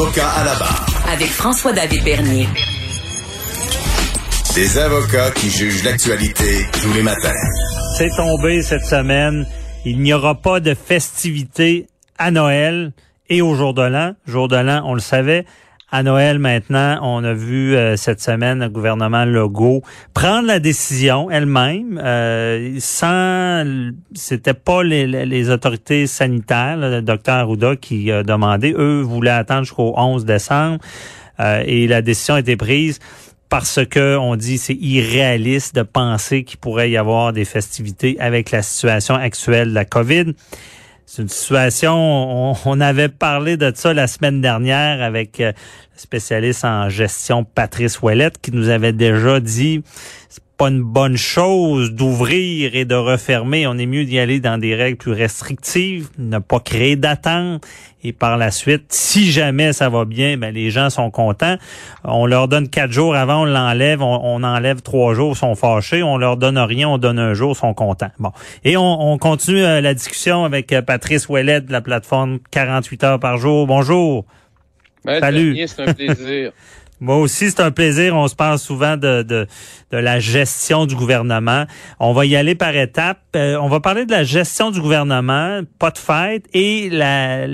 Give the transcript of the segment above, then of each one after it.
Avocat à la barre. Avec François-David Bernier. Des avocats qui jugent l'actualité tous les matins. C'est tombé cette semaine. Il n'y aura pas de festivités à Noël et au jour de l'an. Jour de l'an, on le savait. À Noël maintenant, on a vu euh, cette semaine le gouvernement Legault prendre la décision elle-même, euh, sans, c'était pas les, les, autorités sanitaires, le docteur Arruda qui a demandé, eux voulaient attendre jusqu'au 11 décembre, euh, et la décision a été prise parce que on dit c'est irréaliste de penser qu'il pourrait y avoir des festivités avec la situation actuelle de la COVID. C'est une situation, on, avait parlé de ça la semaine dernière avec euh, le spécialiste en gestion Patrice Ouellette qui nous avait déjà dit pas une bonne chose d'ouvrir et de refermer. On est mieux d'y aller dans des règles plus restrictives, ne pas créer d'attente. Et par la suite, si jamais ça va bien, ben les gens sont contents. On leur donne quatre jours avant, on l'enlève, on, enlève trois jours, sont fâchés. On leur donne rien, on donne un jour, sont contents. Bon. Et on, continue euh, la discussion avec euh, Patrice Ouellet de la plateforme 48 heures par jour. Bonjour. Salut. C'est un plaisir. Moi aussi, c'est un plaisir. On se parle souvent de, de, de, la gestion du gouvernement. On va y aller par étapes. Euh, on va parler de la gestion du gouvernement, pas de fête, et la,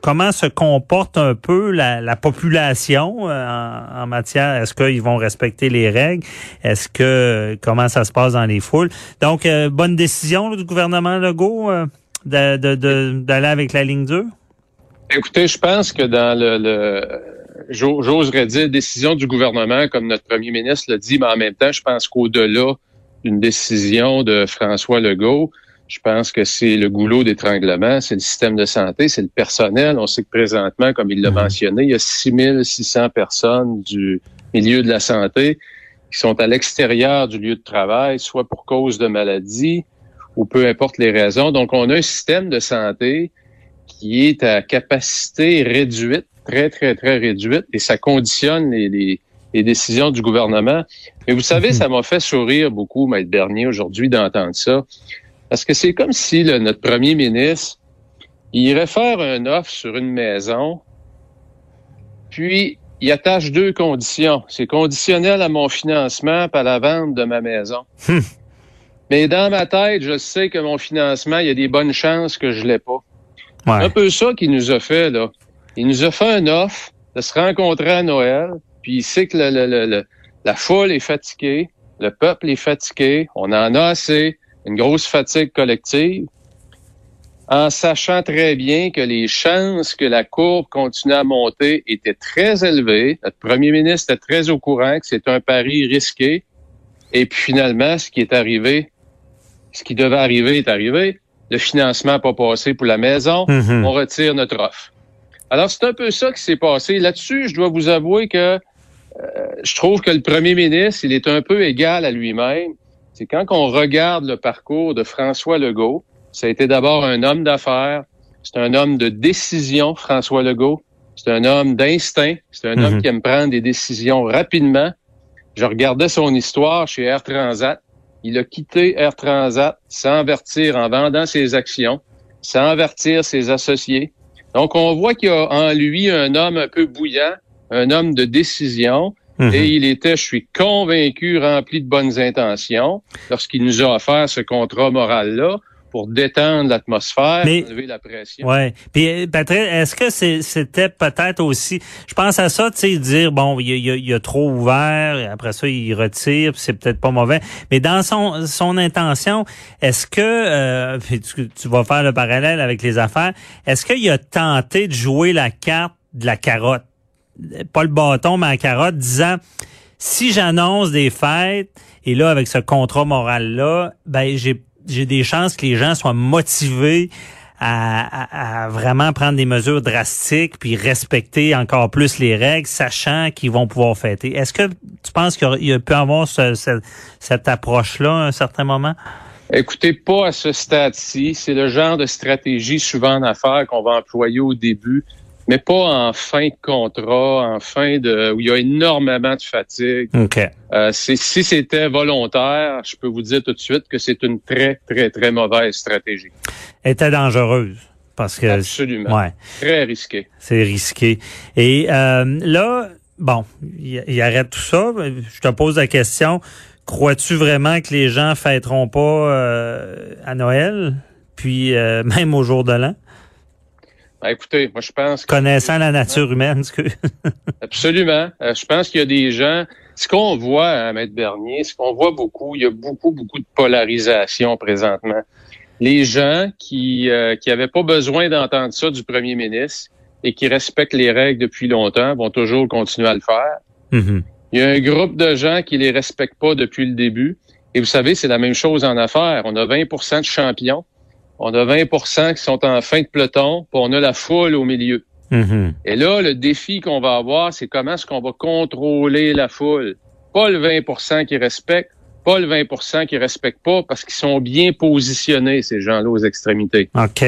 comment se comporte un peu la, la population euh, en, en, matière. Est-ce qu'ils vont respecter les règles? Est-ce que comment ça se passe dans les foules? Donc, euh, bonne décision du gouvernement Legault d'aller de, avec la ligne 2? Écoutez, je pense que dans le, le j'oserais dire, décision du gouvernement, comme notre premier ministre l'a dit, mais en même temps, je pense qu'au-delà d'une décision de François Legault, je pense que c'est le goulot d'étranglement, c'est le système de santé, c'est le personnel. On sait que présentement, comme il l'a mhm. mentionné, il y a 6600 personnes du milieu de la santé qui sont à l'extérieur du lieu de travail, soit pour cause de maladie ou peu importe les raisons. Donc, on a un système de santé qui est à capacité réduite très, très, très réduite et ça conditionne les, les, décisions du gouvernement. Mais vous savez, mhm. ça m'a fait sourire beaucoup, Maître Bernier, aujourd'hui d'entendre ça. Parce que c'est comme si notre premier ministre, il irait faire un offre sur une maison, puis il attache deux conditions. C'est conditionnel à mon financement par la vente de ma maison. Hmm. Mais dans ma tête, je sais que mon financement, il y a des bonnes chances que je l'ai pas. C'est un peu ça qu'il nous a fait, là. Il nous a fait un offre de se rencontrer à Noël, puis il sait que la foule est fatiguée, le peuple est fatigué, on en a assez, une grosse fatigue collective, en sachant très bien que les chances que la courbe continue à monter étaient très élevées. Notre premier ministre était très au courant que c'est un pari risqué. Et puis finalement, ce qui est arrivé, ce qui devait arriver est arrivé. Le financement n'a pas passé pour la maison. Mm-hmm. On retire notre offre. Alors, c'est un peu ça qui s'est passé. Là-dessus, je dois vous avouer que euh, je trouve que le premier ministre, il est un peu égal à lui-même. C'est quand on regarde le parcours de François Legault, ça a été d'abord un homme d'affaires, c'est un homme de décision, François Legault. C'est un homme d'instinct, c'est un homme mhm. qui aime prendre des décisions rapidement. Je regardais son histoire chez Air Transat. Il a quitté Air Transat sans avertir en vendant ses actions, sans avertir ses associés. Donc, on voit qu'il y a en lui un homme un peu bouillant, un homme de décision. Mhm. Et il était, je suis convaincu, rempli de bonnes intentions lorsqu'il nous a offert ce contrat moral-là pour détendre l'atmosphère, enlever la pression. Ouais. Puis Patrick, est-ce que c'était peut-être aussi, je pense à ça, tu sais, dire bon, il y a, trop ouvert, après ça il retire, c'est peut-être pas mauvais, mais dans son son intention, est-ce que euh, tu, tu vas faire le parallèle avec les affaires, est-ce qu'il a tenté de jouer la carte de la carotte, pas le bâton mais la carotte, disant si j'annonce des fêtes et là avec ce contrat moral là, ben j'ai j'ai des chances que les gens soient motivés à, à, vraiment prendre des mesures drastiques puis respecter encore plus les règles, sachant qu'ils vont pouvoir fêter. Est-ce que tu penses qu'il peut avoir ce, cette approche-là à un certain moment? Écoutez, pas à ce stade-ci. C'est le genre de stratégie souvent en affaires qu'on va employer au début, mais pas en fin de contrat, en fin de où il y a énormément de fatigue. OK. Euh, si c'était volontaire, je peux vous dire tout de suite que c'est une très, très, très mauvaise stratégie. Elle était dangereuse. Parce que absolument, ouais, très risqué. C'est risqué. Et euh, là, bon, il, il arrête tout ça. Je te pose la question Crois-tu vraiment que les gens fêteront pas euh, à Noël, puis euh, même au jour de l'an? Ben, écoutez, moi je pense Connaissant la nature humaine, que... Absolument. Euh, je pense qu'il y a des gens. Ce qu'on voit à Maître Bernier, ce qu'on voit beaucoup, il y a beaucoup, beaucoup de polarisation présentement. Les gens qui euh, qui n'avaient pas besoin d'entendre ça du premier ministre et qui respectent les règles depuis longtemps vont toujours continuer à le faire. Mm-hmm. Il y a un groupe de gens qui les respectent pas depuis le début. Et vous savez, c'est la même chose en affaires. On a 20% de champions. On a 20% qui sont en fin de peloton, puis on a la foule au milieu. Mm-hmm. Et là, le défi qu'on va avoir, c'est comment est-ce qu'on va contrôler la foule? Pas le 20% qui respecte, pas le 20% qui respectent pas parce qu'ils sont bien positionnés, ces gens-là, aux extrémités. OK.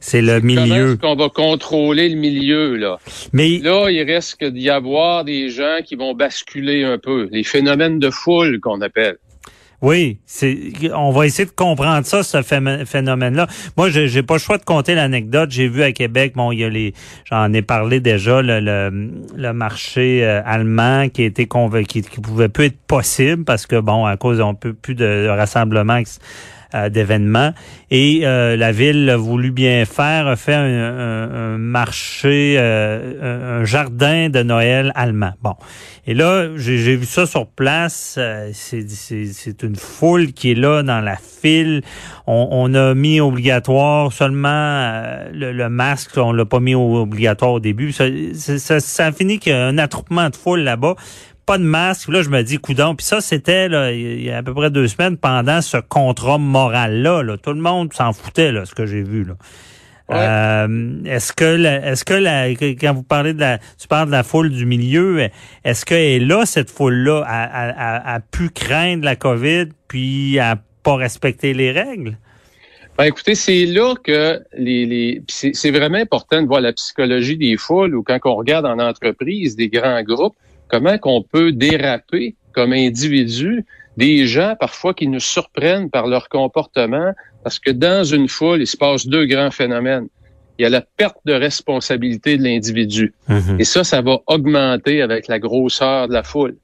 C'est le milieu. Comment est-ce qu'on va contrôler le milieu, là? Mais... Là, il risque d'y avoir des gens qui vont basculer un peu. Les phénomènes de foule qu'on appelle. Oui, c'est on va essayer de comprendre ça, ce phénomène-là. Moi, j'ai pas le choix de compter l'anecdote. J'ai vu à Québec, bon, il y a les, j'en ai parlé déjà, le, marché euh, allemand qui été convaincu, qui, pouvait plus être possible parce que bon, à cause on peut plus de rassemblement euh, d'événements. Et euh, la ville a voulu bien faire, a fait un, marché, euh, un jardin de Noël allemand. Bon. Et là, j'ai vu ça sur place. C'est une foule qui est là dans la file. On, a mis obligatoire seulement le, masque. On l'a pas mis obligatoire au début. Ça, ça, ça a fini qu'il y a un attroupement de foule là-bas pas de masque. Là, je me dis, coudon. Puis ça, c'était là, il y a à peu près deux semaines pendant ce contrat moral-là. Là. Tout le monde s'en foutait, là, ce que j'ai vu. Là. Euh, est-ce que est-ce que la, quand vous parlez de la tu parles de la foule du milieu, est-ce que là cette foule-là a, a, pu craindre la COVID puis a pas respecté les règles? Ben, écoutez, c'est là que les, les c'est vraiment important de voir la psychologie des foules ou quand on regarde en entreprise des grands groupes, comment qu'on peut déraper comme individu des gens parfois qui nous surprennent par leur comportement? Parce que dans une foule, il se passe deux grands phénomènes. Il y a la perte de responsabilité de l'individu. Mhm. Et ça, ça va augmenter avec la grosseur de la foule.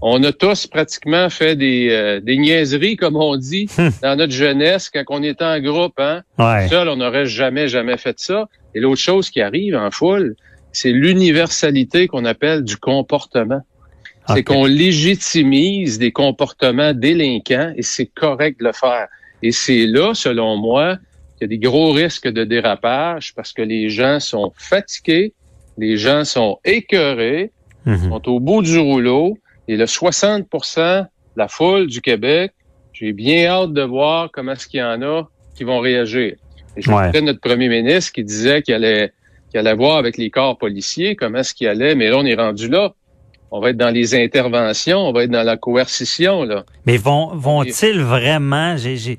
On a tous pratiquement fait des, euh, des niaiseries, comme on dit, hmm. dans notre jeunesse, quand on était en groupe. Hein? Seul, on n'aurait jamais, jamais fait ça. Et l'autre chose qui arrive en foule, c'est l'universalité qu'on appelle du comportement. C'est qu'on légitimise des comportements délinquants et c'est correct de le faire. Et c'est là, selon moi, qu'il y a des gros risques de dérapage parce que les gens sont fatigués, les gens sont écœurés, mhm. sont au bout du rouleau et le 60 de la foule du Québec, j'ai bien hâte de voir comment est-ce qu'il y en a qui vont réagir. Et je ouais. notre premier ministre qui disait qu'il allait qui allait voir avec les corps policiers comment est-ce qu'il allait, mais là, on est rendu là. On va être dans les interventions, on va être dans la coercition, là. Mais vont, vont-ils vraiment, j'ai,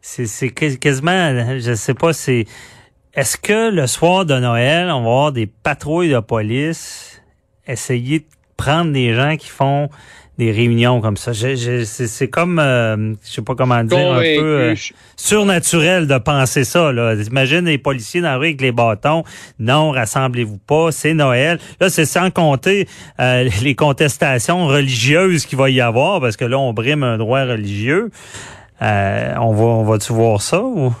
c'est, quasiment, je sais pas, c'est, est-ce que le soir de Noël, on va avoir des patrouilles de police essayer de prendre des gens qui font des réunions comme ça. c'est comme, euh, je sais pas comment dire, un peu euh, surnaturel de penser ça. Là. Imagine les policiers dans la rue avec les bâtons. Non, rassemblez-vous pas, c'est Noël. Là, c'est sans compter euh, les contestations religieuses qu'il va y avoir, parce que là, on brime un droit religieux. Euh, on va, on va-tu voir ça ou?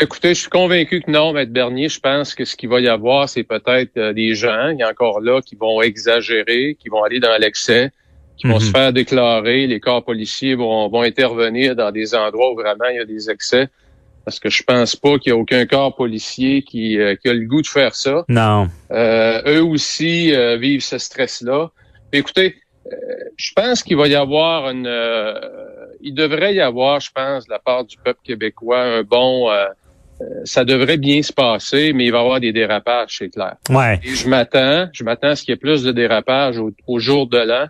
Écoutez, je suis convaincu que non, Maître Bernier. Je pense que ce qu'il va y avoir, c'est peut-être des gens, il y a encore là, qui vont exagérer, qui vont aller dans l'excès qui vont se mhm. faire déclarer. Les corps policiers vont, vont intervenir dans des endroits où vraiment il y a des excès. Parce que je pense pas qu'il y a aucun corps policier qui, euh, qui a le goût de faire ça. Non. Euh, eux aussi euh, vivent ce stress-là. Écoutez, euh, je pense qu'il va y avoir une... il devrait y avoir, je pense, de la part du peuple québécois, un bon ça devrait bien se passer, mais il va y avoir des dérapages, c'est clair. Ouais. Et je m'attends, je m'attends à ce qu'il y ait plus de dérapages au, au jour de l'an.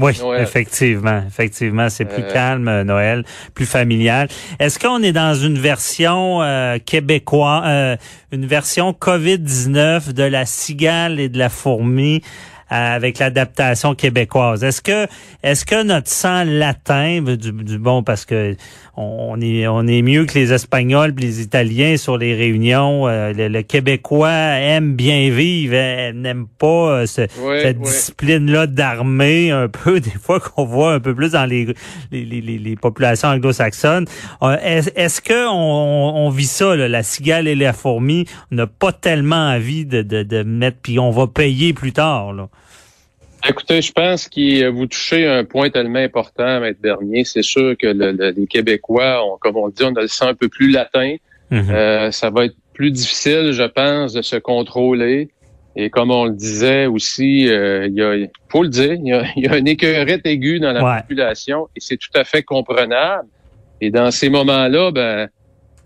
Oui, Noël. effectivement, effectivement, c'est plus Euh, calme euh, Noël, plus familial. Est-ce qu'on est dans une version euh, québécoise, euh, une version Covid-19 de la cigale et de la fourmi avec l'adaptation québécoise Est-ce que est-ce que notre sang latin du, du bon? Parce que on est on est mieux que les Espagnols, les Italiens sur les réunions. euh, le, le Québécois aime bien vivre, euh, n'aime pas euh, ce, cette ouais. discipline-là d'armée, un peu, des fois qu'on voit un peu plus dans les, les, les, les- populations anglo-saxonnes. Euh, Est-ce est-ce que on, on- on vit ça, là, la cigale et la fourmi, on n'a pas tellement envie de, de, de mettre, puis on va payer plus tard. Là. Écoutez, je pense que vous touchez un point tellement important, Maître Bernier. C'est sûr que le- le- les Québécois, ont, comme on dit, on a le sang un peu plus latin. Mhm. Euh, ça va être plus difficile, je pense, de se contrôler. Et comme on le disait aussi, euh, il y a, faut le dire, il y a, il y a une écœurette aiguë dans la Ouais. population et c'est tout à fait comprenable. Et dans ces moments-là, ben,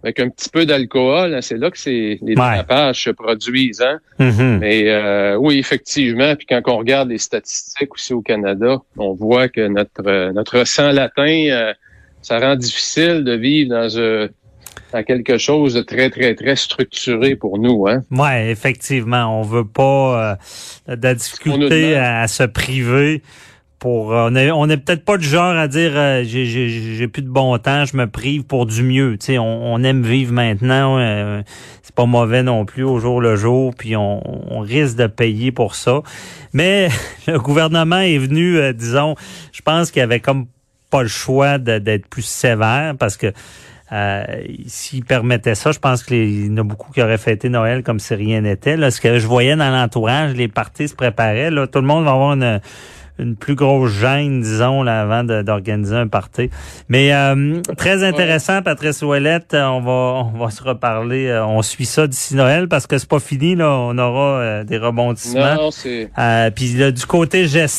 avec un petit peu d'alcool, hein, c'est là que c'est, les Ouais. dérapages se produisent. Hein? Mhm. Mais euh, oui, effectivement. Puis quand on regarde les statistiques aussi au Canada, on voit que notre euh, notre sang latin, euh, ça rend difficile de vivre dans, euh, dans quelque chose de très très très structuré pour nous. Hein. Ouais, effectivement, on veut pas euh, de difficulté à se priver. Euh, on est, on est peut-être pas du genre à dire euh, j'ai, plus de bon temps, je me prive pour du mieux. On, aime vivre maintenant, euh, c'est pas mauvais non plus au jour le jour, puis on, risque de payer pour ça. Mais le gouvernement est venu, disons, je pense qu'il avait comme pas le choix d'être plus sévère parce que S'il permettait ça, je pense qu'il y en a beaucoup qui auraient fêté Noël comme si rien n'était. Ce que je voyais dans l'entourage, les parties se préparaient. Là, tout le monde va avoir une, une plus grosse gêne, disons, là, avant d'organiser un party. Mais euh, très intéressant, Patrice Ouellette. On va, on va se reparler. Euh, On suit ça d'ici Noël parce que c'est pas fini. Là, on aura euh, des rebondissements. Non, c'est Euh, Puis là, du côté gestion.